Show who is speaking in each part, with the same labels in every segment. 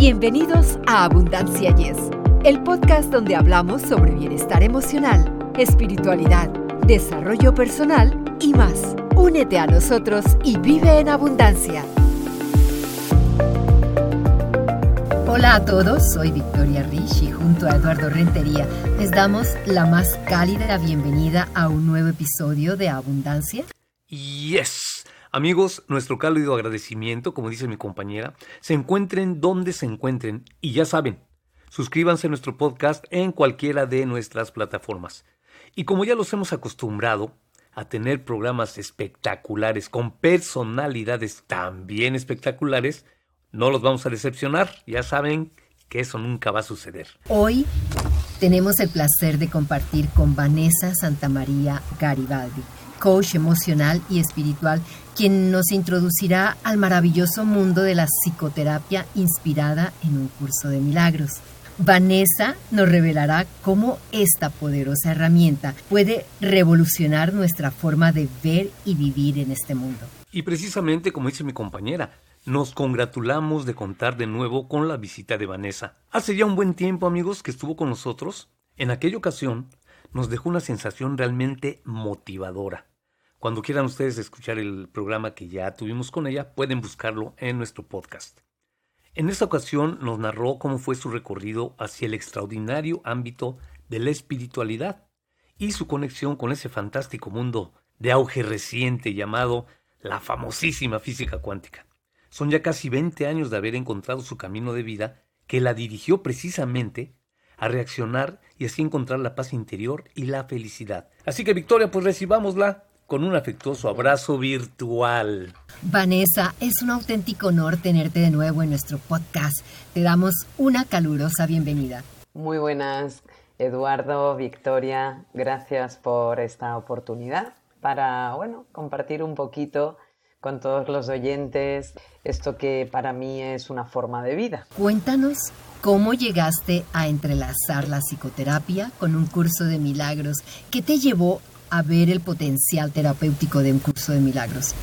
Speaker 1: Bienvenidos a Abundancia Yes, el podcast donde hablamos sobre bienestar emocional, espiritualidad, desarrollo personal y más. Únete a nosotros y vive en abundancia. Hola a todos, soy Victoria Rich y junto a Eduardo Rentería les damos la más cálida bienvenida a un nuevo episodio de Abundancia.
Speaker 2: Yes. Amigos, nuestro cálido agradecimiento, como dice mi compañera, se encuentren donde se encuentren y ya saben, suscríbanse a nuestro podcast en cualquiera de nuestras plataformas. Y como ya los hemos acostumbrado a tener programas espectaculares con personalidades también espectaculares, no los vamos a decepcionar, ya saben que eso nunca va a suceder.
Speaker 1: Hoy tenemos el placer de compartir con Vanessa Santamaría Garibaldi coach emocional y espiritual, quien nos introducirá al maravilloso mundo de la psicoterapia inspirada en un curso de milagros. Vanessa nos revelará cómo esta poderosa herramienta puede revolucionar nuestra forma de ver y vivir en este mundo.
Speaker 2: Y precisamente como dice mi compañera, nos congratulamos de contar de nuevo con la visita de Vanessa. Hace ya un buen tiempo, amigos, que estuvo con nosotros. En aquella ocasión nos dejó una sensación realmente motivadora. Cuando quieran ustedes escuchar el programa que ya tuvimos con ella, pueden buscarlo en nuestro podcast. En esta ocasión nos narró cómo fue su recorrido hacia el extraordinario ámbito de la espiritualidad y su conexión con ese fantástico mundo de auge reciente llamado la famosísima física cuántica. Son ya casi 20 años de haber encontrado su camino de vida que la dirigió precisamente a reaccionar y así encontrar la paz interior y la felicidad. Así que Victoria, pues recibámosla con un afectuoso abrazo virtual.
Speaker 1: Vanessa, es un auténtico honor tenerte de nuevo en nuestro podcast. Te damos una calurosa bienvenida.
Speaker 3: Muy buenas, Eduardo, Victoria, gracias por esta oportunidad para, bueno, compartir un poquito con todos los oyentes esto que para mí es una forma de vida.
Speaker 1: Cuéntanos cómo llegaste a entrelazar la psicoterapia con un curso de milagros. ¿Qué te llevó a ver el potencial terapéutico de un curso de milagros?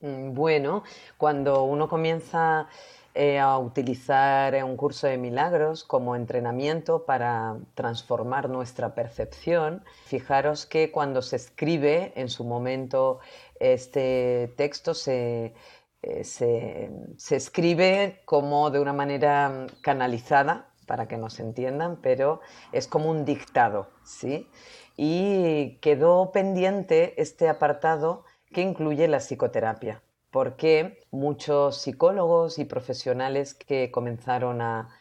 Speaker 3: Mm, bueno, cuando uno comienza eh, a utilizar un curso de milagros como entrenamiento para transformar nuestra percepción, fijaros que cuando se escribe en su momento este texto se, eh, se, se escribe como de una manera canalizada para que nos entiendan, pero es como un dictado, ¿sí? y quedó pendiente este apartado que incluye la psicoterapia, porque muchos psicólogos y profesionales que comenzaron a,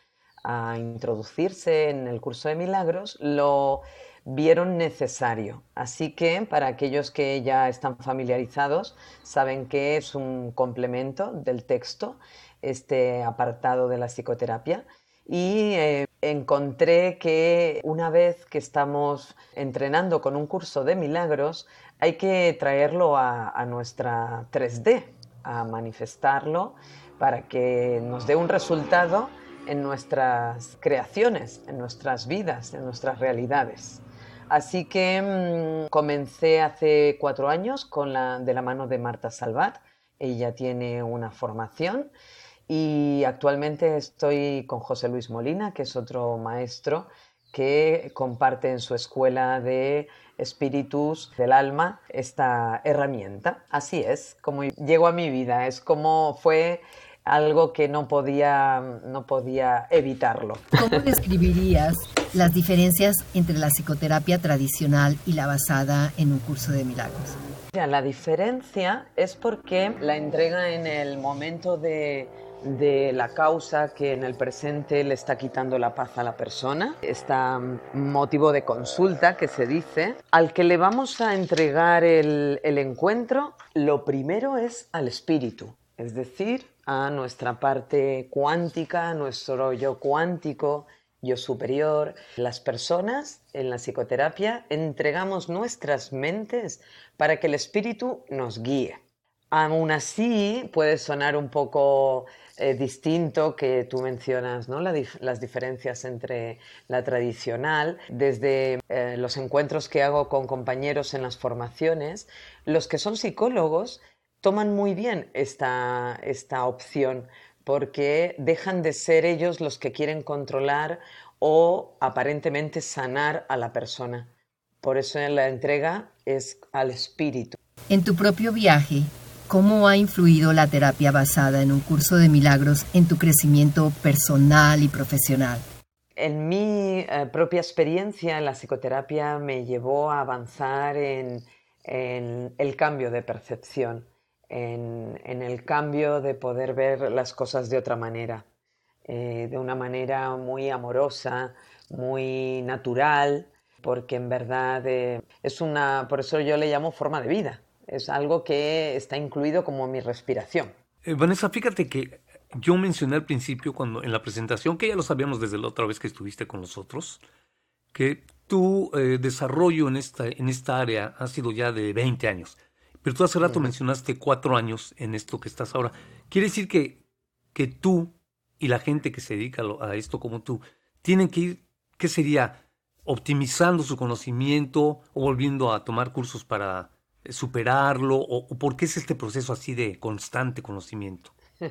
Speaker 3: introducirse en el curso de milagros lo vieron necesario. Así que para aquellos que ya están familiarizados, saben que es un complemento del texto, este apartado de la psicoterapia. Y eh, encontré que una vez que estamos entrenando con un curso de milagros, hay que traerlo a, nuestra 3D, a manifestarlo para que nos dé un resultado en nuestras creaciones, en nuestras vidas, en nuestras realidades. Así que mm, comencé hace cuatro años con la, de la mano de Marta Salvat. Ella tiene una formación y actualmente estoy con José Luis Molina, que es otro maestro que comparte en su escuela de espíritus del alma esta herramienta. Así es, como llegó a mi vida, es como fue algo que no podía, no podía evitarlo.
Speaker 1: ¿Cómo describirías las diferencias entre la psicoterapia tradicional y la basada en un curso de milagros?
Speaker 3: La diferencia es porque la entrega en el momento de de la causa que en el presente le está quitando la paz a la persona, este motivo de consulta que se dice, al que le vamos a entregar el, el encuentro, lo primero es al espíritu, es decir, a nuestra parte cuántica, nuestro yo cuántico, yo superior. Las personas en la psicoterapia entregamos nuestras mentes para que el espíritu nos guíe. Aún así, puede sonar un poco eh, distinto que tú mencionas, ¿no? las diferencias entre la tradicional, desde eh, los encuentros que hago con compañeros en las formaciones, los que son psicólogos toman muy bien esta, esta opción porque dejan de ser ellos los que quieren controlar o aparentemente sanar a la persona. Por eso en la entrega es al espíritu.
Speaker 1: En tu propio viaje, ¿cómo ha influido la terapia basada en un curso de milagros en tu crecimiento personal y profesional?
Speaker 3: En mi eh, propia experiencia, la psicoterapia me llevó a avanzar en, el cambio de percepción, en, el cambio de poder ver las cosas de otra manera, eh, de una manera muy amorosa, muy natural, porque en verdad eh, es una, por eso yo le llamo forma de vida, es algo que está incluido como mi respiración.
Speaker 2: Vanessa, fíjate que yo mencioné al principio, cuando en la presentación, que ya lo sabíamos desde la otra vez que estuviste con nosotros, que tu eh, desarrollo en esta, en esta área ha sido ya de 20 años. Pero tú hace rato mencionaste cuatro años en esto que estás ahora. Quiere decir que, que tú y la gente que se dedica a esto como tú tienen que ir, ¿qué sería? Optimizando su conocimiento o volviendo a tomar cursos para superarlo? ¿O, por qué es este proceso así de constante conocimiento?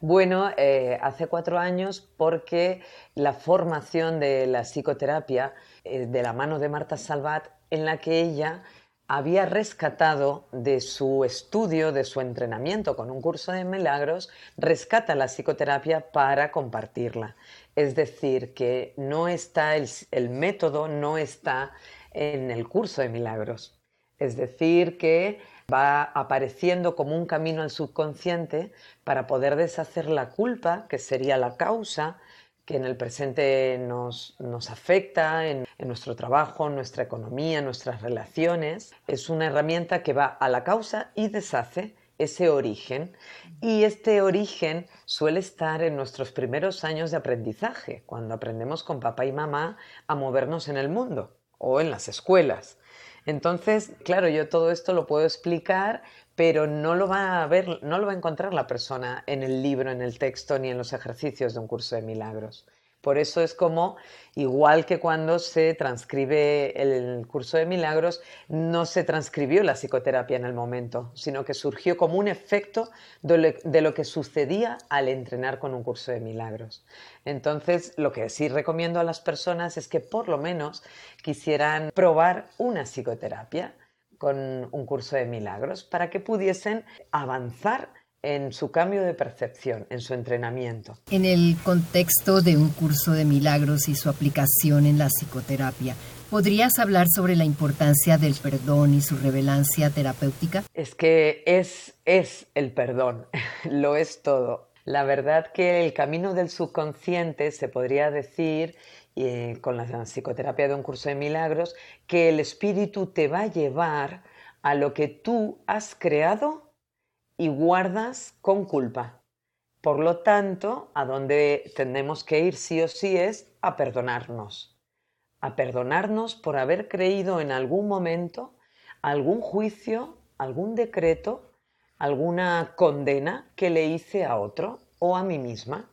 Speaker 3: bueno, eh, hace cuatro años porque la formación de la psicoterapia eh, de la mano de Marta Salvat, en la que ella había rescatado de su estudio, de su entrenamiento con un curso de milagros, rescata la psicoterapia para compartirla. Es decir, que no está el método, no está en el curso de milagros. Es decir, que va apareciendo como un camino al subconsciente para poder deshacer la culpa, que sería la causa que en el presente nos, afecta en, en, nuestro trabajo, en nuestra economía, en nuestras relaciones. Es una herramienta que va a la causa y deshace ese origen. Y este origen suele estar en nuestros primeros años de aprendizaje, cuando aprendemos con papá y mamá a movernos en el mundo o en las escuelas. Entonces, claro, yo todo esto lo puedo explicar, pero no lo va a ver, no lo va a encontrar la persona en el libro, en el texto, ni en los ejercicios de un curso de milagros. Por eso es como, igual que cuando se transcribe el curso de milagros, no se transcribió la psicoterapia en el momento, sino que surgió como un efecto de lo que sucedía al entrenar con un curso de milagros. Entonces, lo que sí recomiendo a las personas es que por lo menos quisieran probar una psicoterapia con un curso de milagros para que pudiesen avanzar en su cambio de percepción, en su entrenamiento.
Speaker 1: En el contexto de un curso de milagros y su aplicación en la psicoterapia, ¿podrías hablar sobre la importancia del perdón y su relevancia terapéutica?
Speaker 3: Es que es, es el perdón, lo es todo. La verdad que el camino del subconsciente se podría decir eh, con la psicoterapia de un curso de milagros que el espíritu te va a llevar a lo que tú has creado y guardas con culpa. Por lo tanto, a donde tenemos que ir sí o sí es a perdonarnos. A perdonarnos por haber creído en algún momento algún juicio, algún decreto, alguna condena que le hice a otro o a mí misma.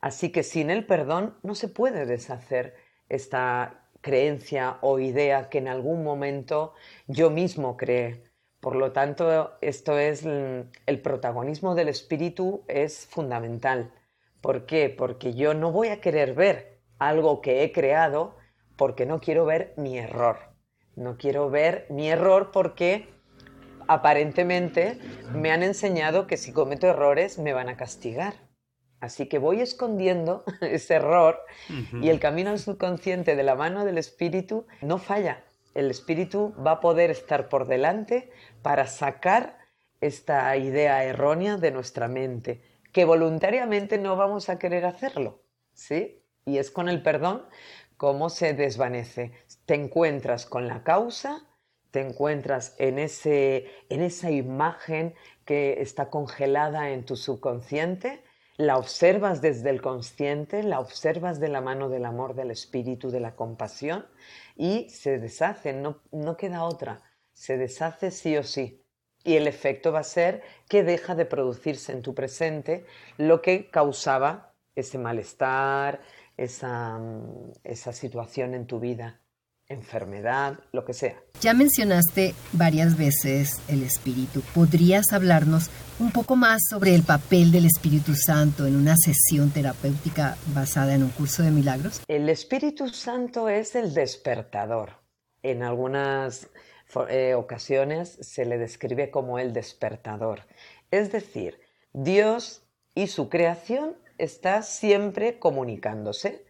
Speaker 3: Así que sin el perdón no se puede deshacer esta creencia o idea que en algún momento yo mismo creé. Por lo tanto, esto es el protagonismo del espíritu es fundamental. ¿Por qué? Porque yo no voy a querer ver algo que he creado porque no quiero ver mi error. No quiero ver mi error porque aparentemente me han enseñado que si cometo errores me van a castigar. Así que voy escondiendo ese error y el camino al subconsciente de la mano del espíritu no falla el espíritu va a poder estar por delante para sacar esta idea errónea de nuestra mente, que voluntariamente no vamos a querer hacerlo, ¿sí? Y es con el perdón cómo se desvanece. Te encuentras con la causa, te encuentras en, ese, en esa imagen que está congelada en tu subconsciente, la observas desde el consciente, la observas de la mano del amor, del espíritu, de la compasión y se deshace, no, no queda otra, se deshace sí o sí. Y el efecto va a ser que deja de producirse en tu presente lo que causaba ese malestar, esa, esa situación en tu vida. Enfermedad, lo que sea.
Speaker 1: Ya mencionaste varias veces el Espíritu. ¿Podrías hablarnos un poco más sobre el papel del Espíritu Santo en una sesión terapéutica basada en un curso de milagros?
Speaker 3: El Espíritu Santo es el despertador. En algunas eh, ocasiones se le describe como el despertador. Es decir, Dios y su creación está siempre comunicándose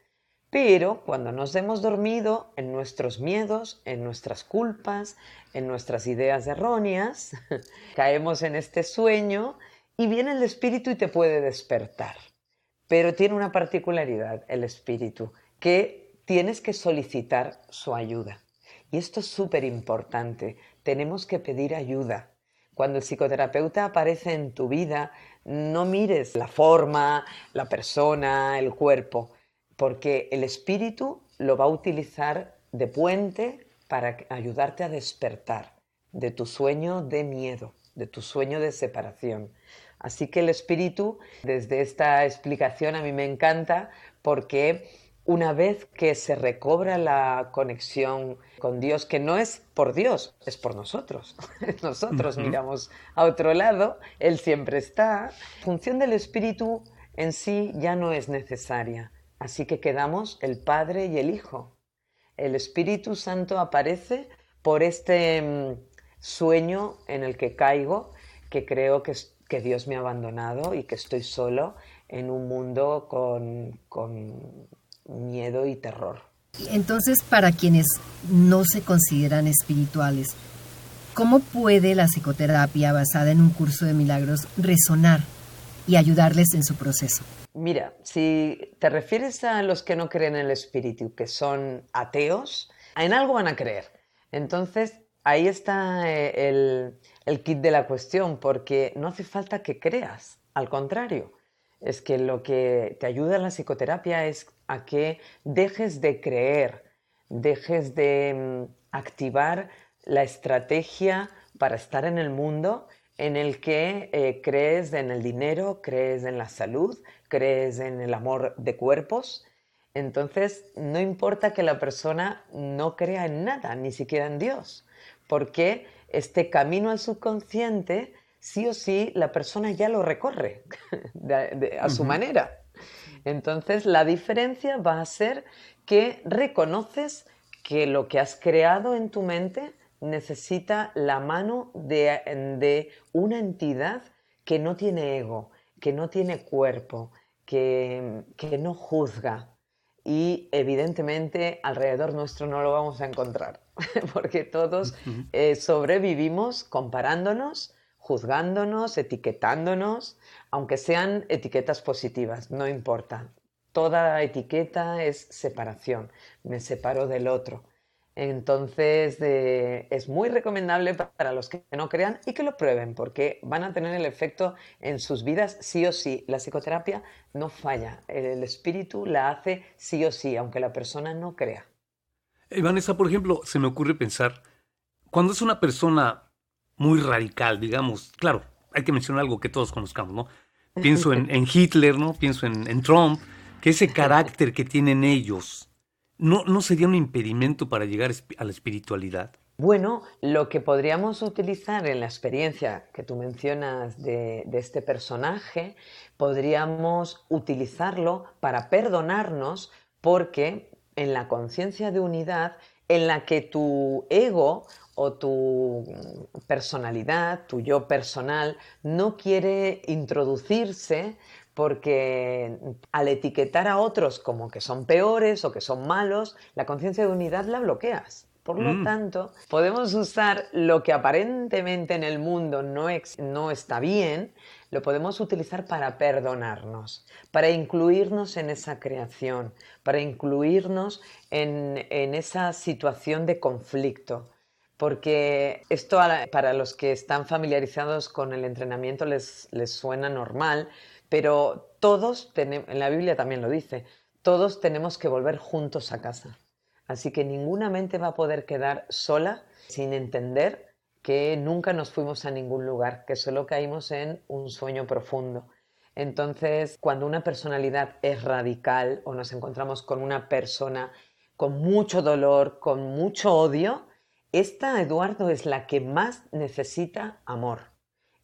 Speaker 3: pero cuando nos hemos dormido en nuestros miedos, en nuestras culpas, en nuestras ideas erróneas, caemos en este sueño y viene el espíritu y te puede despertar. Pero tiene una particularidad el espíritu, que tienes que solicitar su ayuda. Y esto es súper importante. Tenemos que pedir ayuda. Cuando el psicoterapeuta aparece en tu vida, no mires la forma, la persona, el cuerpo porque el espíritu lo va a utilizar de puente para ayudarte a despertar de tu sueño de miedo, de tu sueño de separación. Así que el espíritu, desde esta explicación, a mí me encanta porque una vez que se recobra la conexión con Dios, que no es por Dios, es por nosotros. Nosotros miramos a otro lado, Él siempre está. La función del espíritu en sí ya no es necesaria. Así que quedamos el Padre y el Hijo. El Espíritu Santo aparece por este mm, sueño en el que caigo, que creo que, que Dios me ha abandonado y que estoy solo en un mundo con, con miedo y terror.
Speaker 1: Entonces, para quienes no se consideran espirituales, ¿cómo puede la psicoterapia basada en un curso de milagros resonar y ayudarles en su proceso?
Speaker 3: Mira, si te refieres a los que no creen en el espíritu, que son ateos, en algo van a creer. Entonces, ahí está eh, el, el kit de la cuestión, porque no hace falta que creas, al contrario. Es que lo que te ayuda en la psicoterapia es a que dejes de creer, dejes de mm, activar la estrategia para estar en el mundo en el que eh, crees en el dinero, crees en la salud, crees en el amor de cuerpos. Entonces, no importa que la persona no crea en nada, ni siquiera en Dios, porque este camino al subconsciente, sí o sí, la persona ya lo recorre a su manera. Entonces, la diferencia va a ser que reconoces que lo que has creado en tu mente necesita la mano de, una entidad que no tiene ego, que no tiene cuerpo, que, no juzga. Y evidentemente alrededor nuestro no lo vamos a encontrar, porque todos eh, sobrevivimos comparándonos, juzgándonos, etiquetándonos, aunque sean etiquetas positivas, no importa. Toda etiqueta es separación, me separo del otro. Entonces es muy recomendable para los que no crean y que lo prueben porque van a tener el efecto en sus vidas sí o sí. La psicoterapia no falla, el espíritu la hace sí o sí, aunque la persona no crea.
Speaker 2: Eh, Vanessa, por ejemplo, se me ocurre pensar, cuando es una persona muy radical, digamos, claro, hay que mencionar algo que todos conozcamos, ¿no? Pienso en, Hitler, ¿no? Pienso en, en Trump, que ese carácter que tienen ellos, ¿No, sería un impedimento para llegar a la espiritualidad?
Speaker 3: Bueno, lo que podríamos utilizar en la experiencia que tú mencionas de, este personaje, podríamos utilizarlo para perdonarnos porque en la conciencia de unidad en la que tu ego o tu personalidad, tu yo personal, no quiere introducirse porque al etiquetar a otros como que son peores o que son malos, la conciencia de unidad la bloqueas. Por lo mm. tanto, podemos usar lo que aparentemente en el mundo no, no está bien, lo podemos utilizar para perdonarnos, para incluirnos en esa creación, para incluirnos en, en esa situación de conflicto porque esto para los que están familiarizados con el entrenamiento les, les suena normal, pero todos, en la Biblia también lo dice, todos tenemos que volver juntos a casa. Así que ninguna mente va a poder quedar sola sin entender que nunca nos fuimos a ningún lugar, que solo caímos en un sueño profundo. Entonces, cuando una personalidad es radical o nos encontramos con una persona con mucho dolor, con mucho odio, esta, Eduardo, es la que más necesita amor.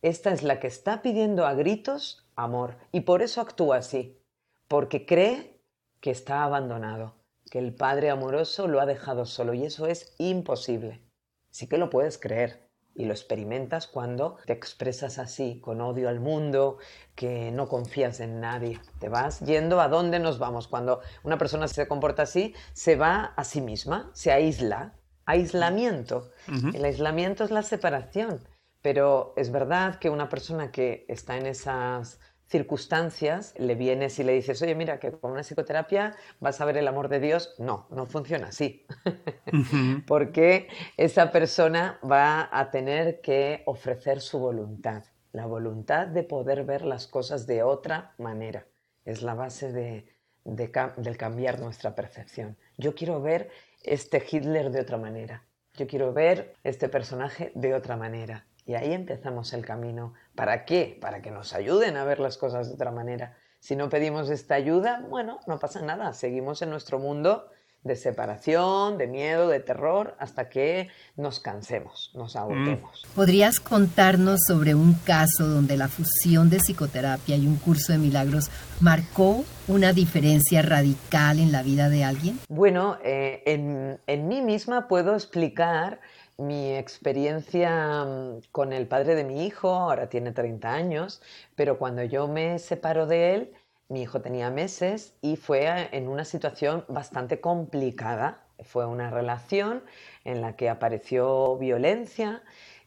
Speaker 3: Esta es la que está pidiendo a gritos amor. Y por eso actúa así, porque cree que está abandonado, que el Padre amoroso lo ha dejado solo. Y eso es imposible. Sí que lo puedes creer. Y lo experimentas cuando te expresas así, con odio al mundo, que no confías en nadie. Te vas yendo a dónde nos vamos. Cuando una persona se comporta así, se va a sí misma, se aísla, aislamiento. El aislamiento es la separación, pero es verdad que una persona que está en esas circunstancias le vienes y le dices, oye, mira, que con una psicoterapia vas a ver el amor de Dios. No, no funciona así. Porque esa persona va a tener que ofrecer su voluntad, la voluntad de poder ver las cosas de otra manera. Es la base de, del cambiar nuestra percepción. Yo quiero ver este Hitler de otra manera. Yo quiero ver este personaje de otra manera. Y ahí empezamos el camino. ¿Para qué? Para que nos ayuden a ver las cosas de otra manera. Si no pedimos esta ayuda, bueno, no pasa nada. Seguimos en nuestro mundo de separación, de miedo, de terror, hasta que nos cansemos, nos mm. agotemos.
Speaker 1: ¿Podrías contarnos sobre un caso donde la fusión de psicoterapia y un curso de milagros marcó una diferencia radical en la vida de alguien?
Speaker 3: Bueno, eh, en, en mí misma puedo explicar mi experiencia mm, con el padre de mi hijo, ahora tiene 30 años, pero cuando yo me separo de él, mi hijo tenía meses y fue en una situación bastante complicada. Fue una relación en la que apareció violencia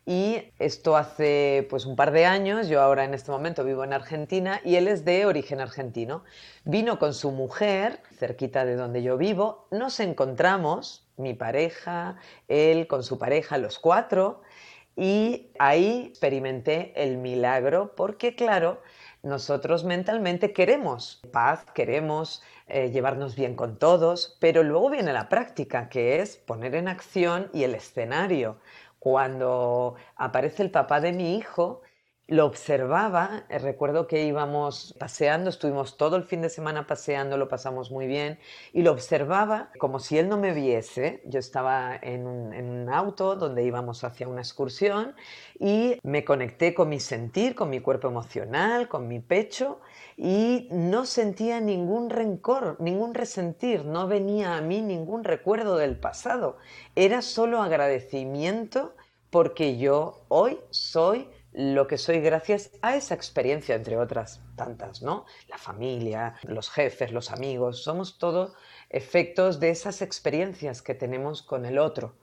Speaker 3: y esto hace pues un par de años, yo ahora en este momento vivo en Argentina y él es de origen argentino. Vino con su mujer cerquita de donde yo vivo, nos encontramos, mi pareja, él con su pareja, los cuatro, y ahí experimenté el milagro porque claro, nosotros mentalmente queremos paz, queremos eh, llevarnos bien con todos, pero luego viene la práctica, que es poner en acción y el escenario. Cuando aparece el papá de mi hijo, lo observaba, eh, recuerdo que íbamos paseando, estuvimos todo el fin de semana paseando, lo pasamos muy bien, y lo observaba como si él no me viese. Yo estaba en un, auto donde íbamos hacia una excursión y me conecté con mi sentir, con mi cuerpo emocional, con mi pecho, y no sentía ningún rencor, ningún resentir, no venía a mí ningún recuerdo del pasado, era solo agradecimiento porque yo hoy soy lo que soy gracias a esa experiencia, entre otras tantas, ¿no? La familia, los jefes, los amigos, somos todos efectos de esas experiencias que tenemos con el otro.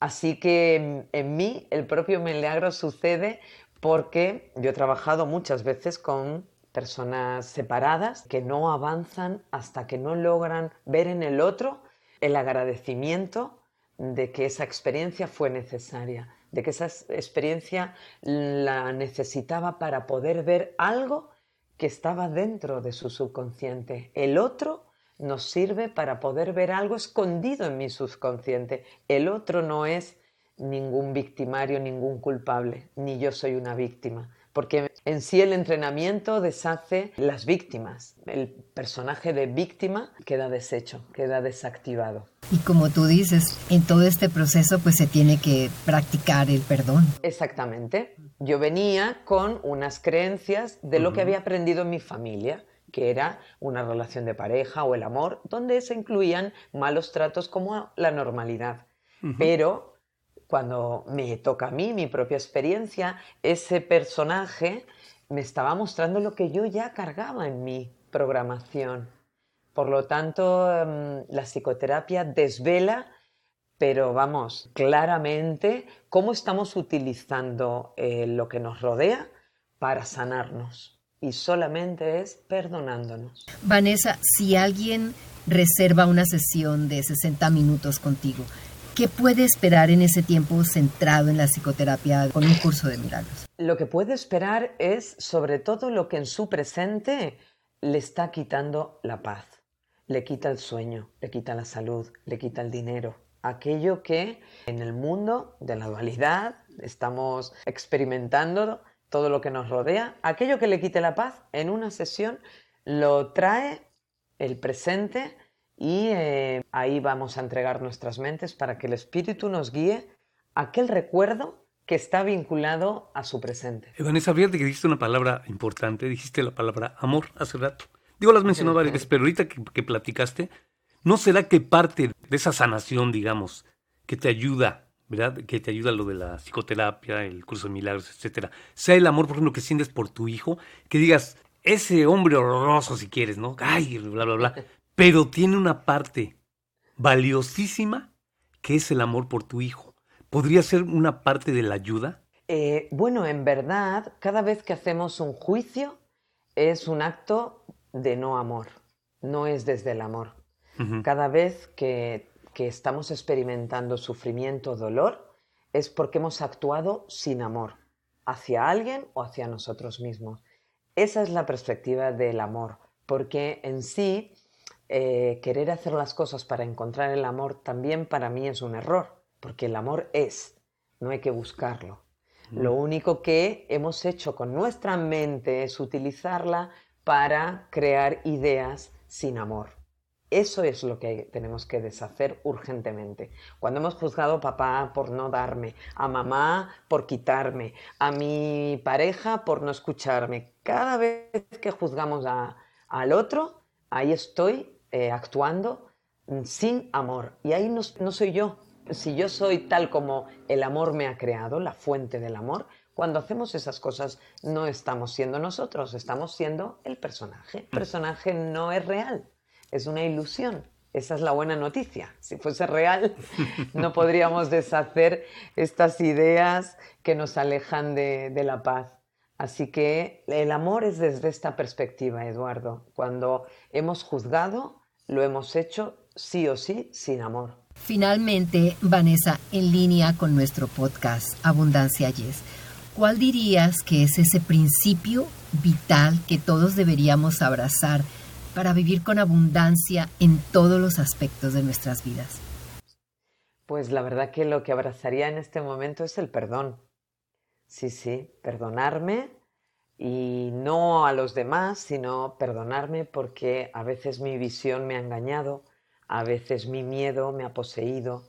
Speaker 3: Así que en mí el propio milagro sucede porque yo he trabajado muchas veces con personas separadas que no avanzan hasta que no logran ver en el otro el agradecimiento de que esa experiencia fue necesaria de que esa experiencia la necesitaba para poder ver algo que estaba dentro de su subconsciente. El otro nos sirve para poder ver algo escondido en mi subconsciente. El otro no es ningún victimario, ningún culpable, ni yo soy una víctima porque en sí el entrenamiento deshace las víctimas. El personaje de víctima queda deshecho, queda desactivado.
Speaker 1: Y como tú dices, en todo este proceso pues se tiene que practicar el perdón.
Speaker 3: Exactamente. Yo venía con unas creencias de lo que había aprendido en mi familia que era una relación de pareja o el amor, donde se incluían malos tratos como la normalidad. Pero cuando me toca a mí mi propia experiencia, ese personaje me estaba mostrando lo que yo ya cargaba en mi programación. Por lo tanto, em, la psicoterapia desvela, pero vamos, claramente, cómo estamos utilizando eh, lo que nos rodea para sanarnos. Y solamente es perdonándonos.
Speaker 1: Vanessa, si alguien reserva una sesión de 60 minutos contigo, ¿Qué puede esperar en ese tiempo centrado en la psicoterapia con un curso de milagros?
Speaker 3: Lo que puede esperar es sobre todo lo que en su presente le está quitando la paz, le quita el sueño, le quita la salud, le quita el dinero, aquello que en el mundo de la dualidad estamos experimentando, todo lo que nos rodea, aquello que le quite la paz en una sesión lo trae el presente y eh, ahí vamos a entregar nuestras mentes para que el Espíritu nos guíe a aquel recuerdo que está vinculado a su presente.
Speaker 2: Vanessa, fíjate que dijiste una palabra importante, dijiste la palabra amor hace rato. Digo, las mencionó varias veces, pero ahorita que, que platicaste, ¿no será que parte de esa sanación, digamos, que te ayuda ¿verdad? Que te ayuda lo de la psicoterapia, el curso de milagros, etcétera. Sea el amor, por ejemplo, que sientes por tu hijo, que digas, ese hombre horroroso si quieres, ¿no? Ay, bla, bla, bla pero tiene una parte valiosísima que es el amor por tu hijo. ¿Podría ser una parte de la ayuda?
Speaker 3: Eh, bueno, en verdad, cada vez que hacemos un juicio es un acto de no amor, no es desde el amor. Cada vez que, que estamos experimentando sufrimiento o dolor es porque hemos actuado sin amor hacia alguien o hacia nosotros mismos. Esa es la perspectiva del amor, porque en sí eh, querer hacer las cosas para encontrar el amor también para mí es un error, porque el amor es, no hay que buscarlo. Lo único que hemos hecho con nuestra mente es utilizarla para crear ideas sin amor. Eso es lo que tenemos que deshacer urgentemente. Cuando hemos juzgado a papá por no darme, a mamá por quitarme, a mi pareja por no escucharme, cada vez que juzgamos al otro, ahí estoy eh, actuando mm, sin amor. Y ahí no, soy yo. Si yo soy tal como el amor me ha creado, la fuente del amor, cuando hacemos esas cosas no estamos siendo nosotros, estamos siendo el personaje. El personaje no es real, es una ilusión. Esa es la buena noticia. Si fuese real, no podríamos deshacer estas ideas que nos alejan de, de la paz. Así que el amor es desde esta perspectiva, Eduardo. Cuando hemos juzgado, lo hemos hecho sí o sí sin amor.
Speaker 1: Finalmente, Vanessa, en línea con nuestro podcast Abundancia Yes, ¿cuál dirías que es ese principio vital que todos deberíamos abrazar para vivir con abundancia en todos los aspectos de nuestras vidas?
Speaker 3: Pues la verdad que lo que abrazaría en este momento es el perdón. Sí, sí, perdonarme y no a los demás, sino perdonarme porque a veces mi visión me ha engañado, a veces mi miedo me ha poseído.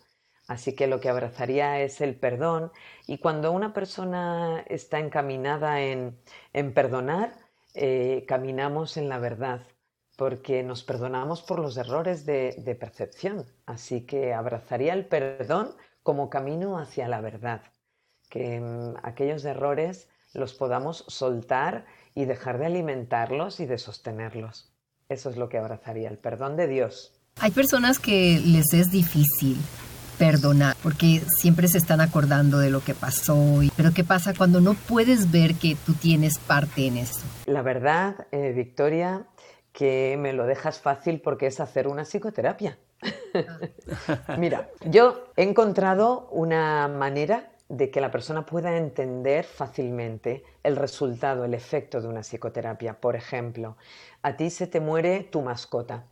Speaker 3: Así que lo que abrazaría es el perdón y cuando una persona está encaminada en, perdonar, eh, caminamos en la verdad porque nos perdonamos por los errores de percepción. Así que abrazaría el perdón como camino hacia la verdad que mm, aquellos errores los podamos soltar y dejar de alimentarlos y de sostenerlos. Eso es lo que abrazaría, el perdón de Dios.
Speaker 1: Hay personas que les es difícil perdonar porque siempre se están acordando de lo que pasó. Pero ¿qué pasa cuando no puedes ver que tú tienes parte en eso?
Speaker 3: La verdad, eh, Victoria, que me lo dejas fácil porque es hacer una psicoterapia. Mira, yo he encontrado una manera de que la persona pueda entender fácilmente el resultado, el efecto de una psicoterapia. Por ejemplo, a ti se te muere tu mascota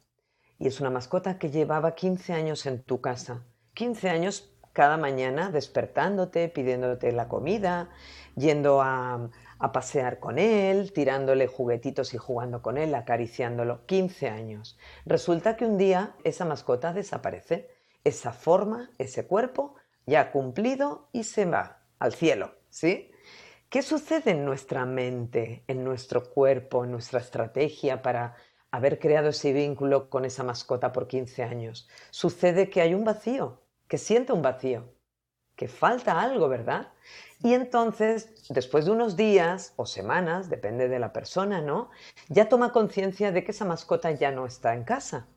Speaker 3: y es una mascota que llevaba 15 años en tu casa. 15 años cada mañana despertándote, pidiéndote la comida, yendo a, a pasear con él, tirándole juguetitos y jugando con él, acariciándolo. 15 años. Resulta que un día esa mascota desaparece. Esa forma, ese cuerpo ya cumplido y se va al cielo, ¿sí? ¿Qué sucede en nuestra mente, en nuestro cuerpo, en nuestra estrategia para haber creado ese vínculo con esa mascota por 15 años? Sucede que hay un vacío, que siente un vacío, que falta algo, ¿verdad? Y entonces, después de unos días o semanas, depende de la persona, ¿no? Ya toma conciencia de que esa mascota ya no está en casa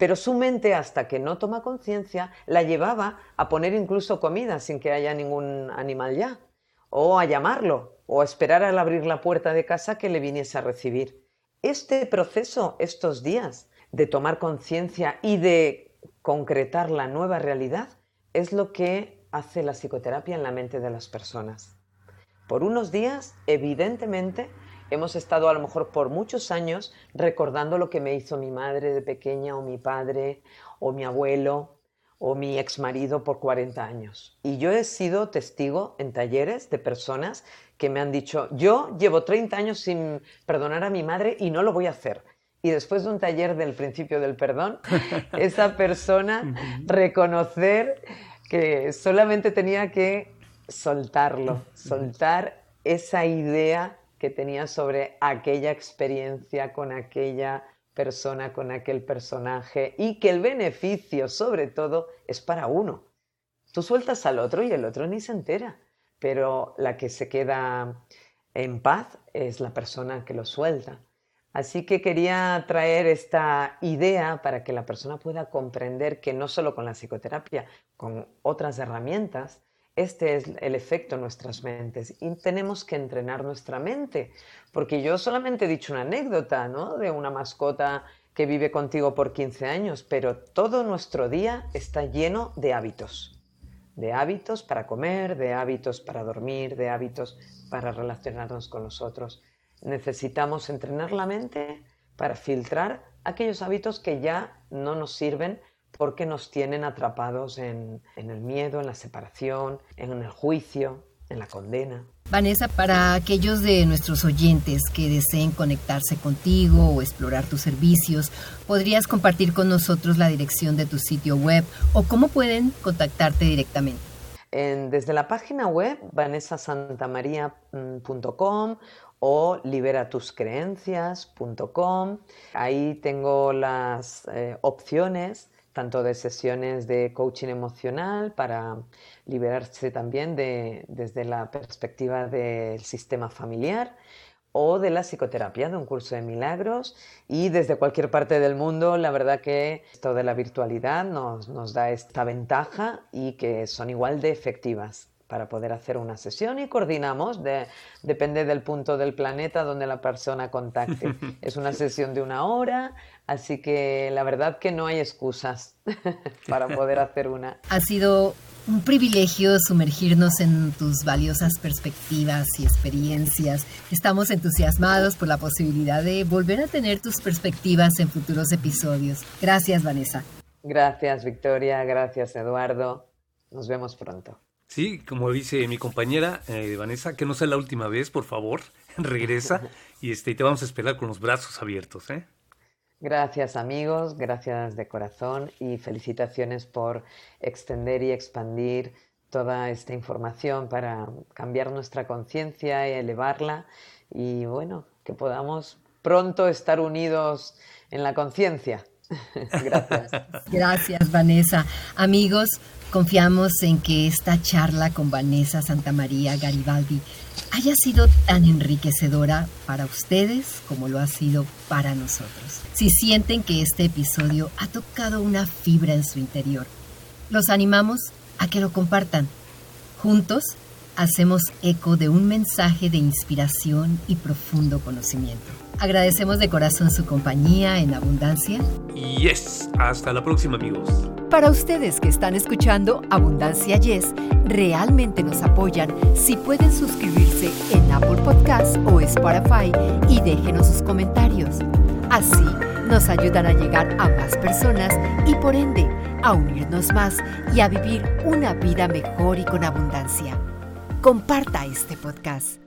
Speaker 3: pero su mente, hasta que no toma conciencia, la llevaba a poner incluso comida sin que haya ningún animal ya, o a llamarlo, o a esperar al abrir la puerta de casa que le viniese a recibir. Este proceso, estos días, de tomar conciencia y de concretar la nueva realidad, es lo que hace la psicoterapia en la mente de las personas. Por unos días, evidentemente, hemos estado a lo mejor por muchos años recordando lo que me hizo mi madre de pequeña o mi padre o mi abuelo o mi ex marido por 40 años. Y yo he sido testigo en talleres de personas que me han dicho, yo llevo 30 años sin perdonar a mi madre y no lo voy a hacer. y después de un taller del principio del perdón, esa persona reconocer que solamente tenía que soltarlo, soltar esa idea que tenía sobre aquella experiencia con aquella persona, con aquel personaje y que el beneficio sobre todo es para uno. Tú sueltas al otro y el otro ni se entera, pero la que se queda en paz es la persona que lo suelta. Así que quería traer esta idea para que la persona pueda comprender que no solo con la psicoterapia, con otras herramientas, este es el efecto en nuestras mentes y tenemos que entrenar nuestra mente, porque yo solamente he dicho una anécdota, ¿no? De una mascota que vive contigo por 15 años, pero todo nuestro día está lleno de hábitos, de hábitos para comer, de hábitos para dormir, de hábitos para relacionarnos con los otros. Necesitamos entrenar la mente para filtrar aquellos hábitos que ya no nos sirven porque nos tienen atrapados en, el miedo, en la separación, en el juicio, en la condena.
Speaker 1: Vanessa, para aquellos de nuestros oyentes que deseen conectarse contigo o explorar tus servicios, ¿podrías compartir con nosotros la dirección de tu sitio web o cómo pueden contactarte directamente?
Speaker 3: desde la página web vanessasantamaria.com o liberatuscreencias.com. Ahí tengo las eh, opciones tanto de sesiones de coaching emocional para liberarse también de, desde la perspectiva del sistema familiar o de la psicoterapia, de un curso de milagros. Y desde cualquier parte del mundo, la verdad que esto de la virtualidad nos, nos da esta ventaja y que son igual de efectivas para poder hacer una sesión y coordinamos, depende del punto del planeta donde la persona contacte. Es una sesión de una hora, así que la verdad que no hay excusas para poder hacer una.
Speaker 1: Ha sido un privilegio sumergirnos en tus valiosas perspectivas y experiencias. Estamos entusiasmados por la posibilidad de volver a tener tus perspectivas en futuros episodios. Gracias, Vanessa.
Speaker 3: Gracias, Victoria. Gracias, Eduardo. Nos vemos pronto.
Speaker 2: Sí, como dice mi compañera eh, Vanessa, que no sea la última vez, por favor, regresa y este, te vamos a esperar con los brazos abiertos. ¿eh?
Speaker 3: Gracias amigos, gracias de corazón y felicitaciones por extender y expandir toda esta información para cambiar nuestra conciencia y elevarla y bueno, que podamos pronto estar unidos en la conciencia. Gracias.
Speaker 1: Gracias, Vanessa. Amigos, confiamos en que esta charla con Vanessa Santamaría Garibaldi haya sido tan enriquecedora para ustedes como lo ha sido para nosotros. Si sienten que este episodio ha tocado una fibra en su interior, los animamos a que lo compartan. Juntos hacemos eco de un mensaje de inspiración y profundo conocimiento. Agradecemos de corazón su compañía en abundancia.
Speaker 2: Yes, hasta la próxima amigos.
Speaker 1: Para ustedes que están escuchando Abundancia Yes, realmente nos apoyan si pueden suscribirse en Apple Podcast o Spotify y déjenos sus comentarios. Así nos ayudan a llegar a más personas y por ende a unirnos más y a vivir una vida mejor y con abundancia. Comparta este podcast.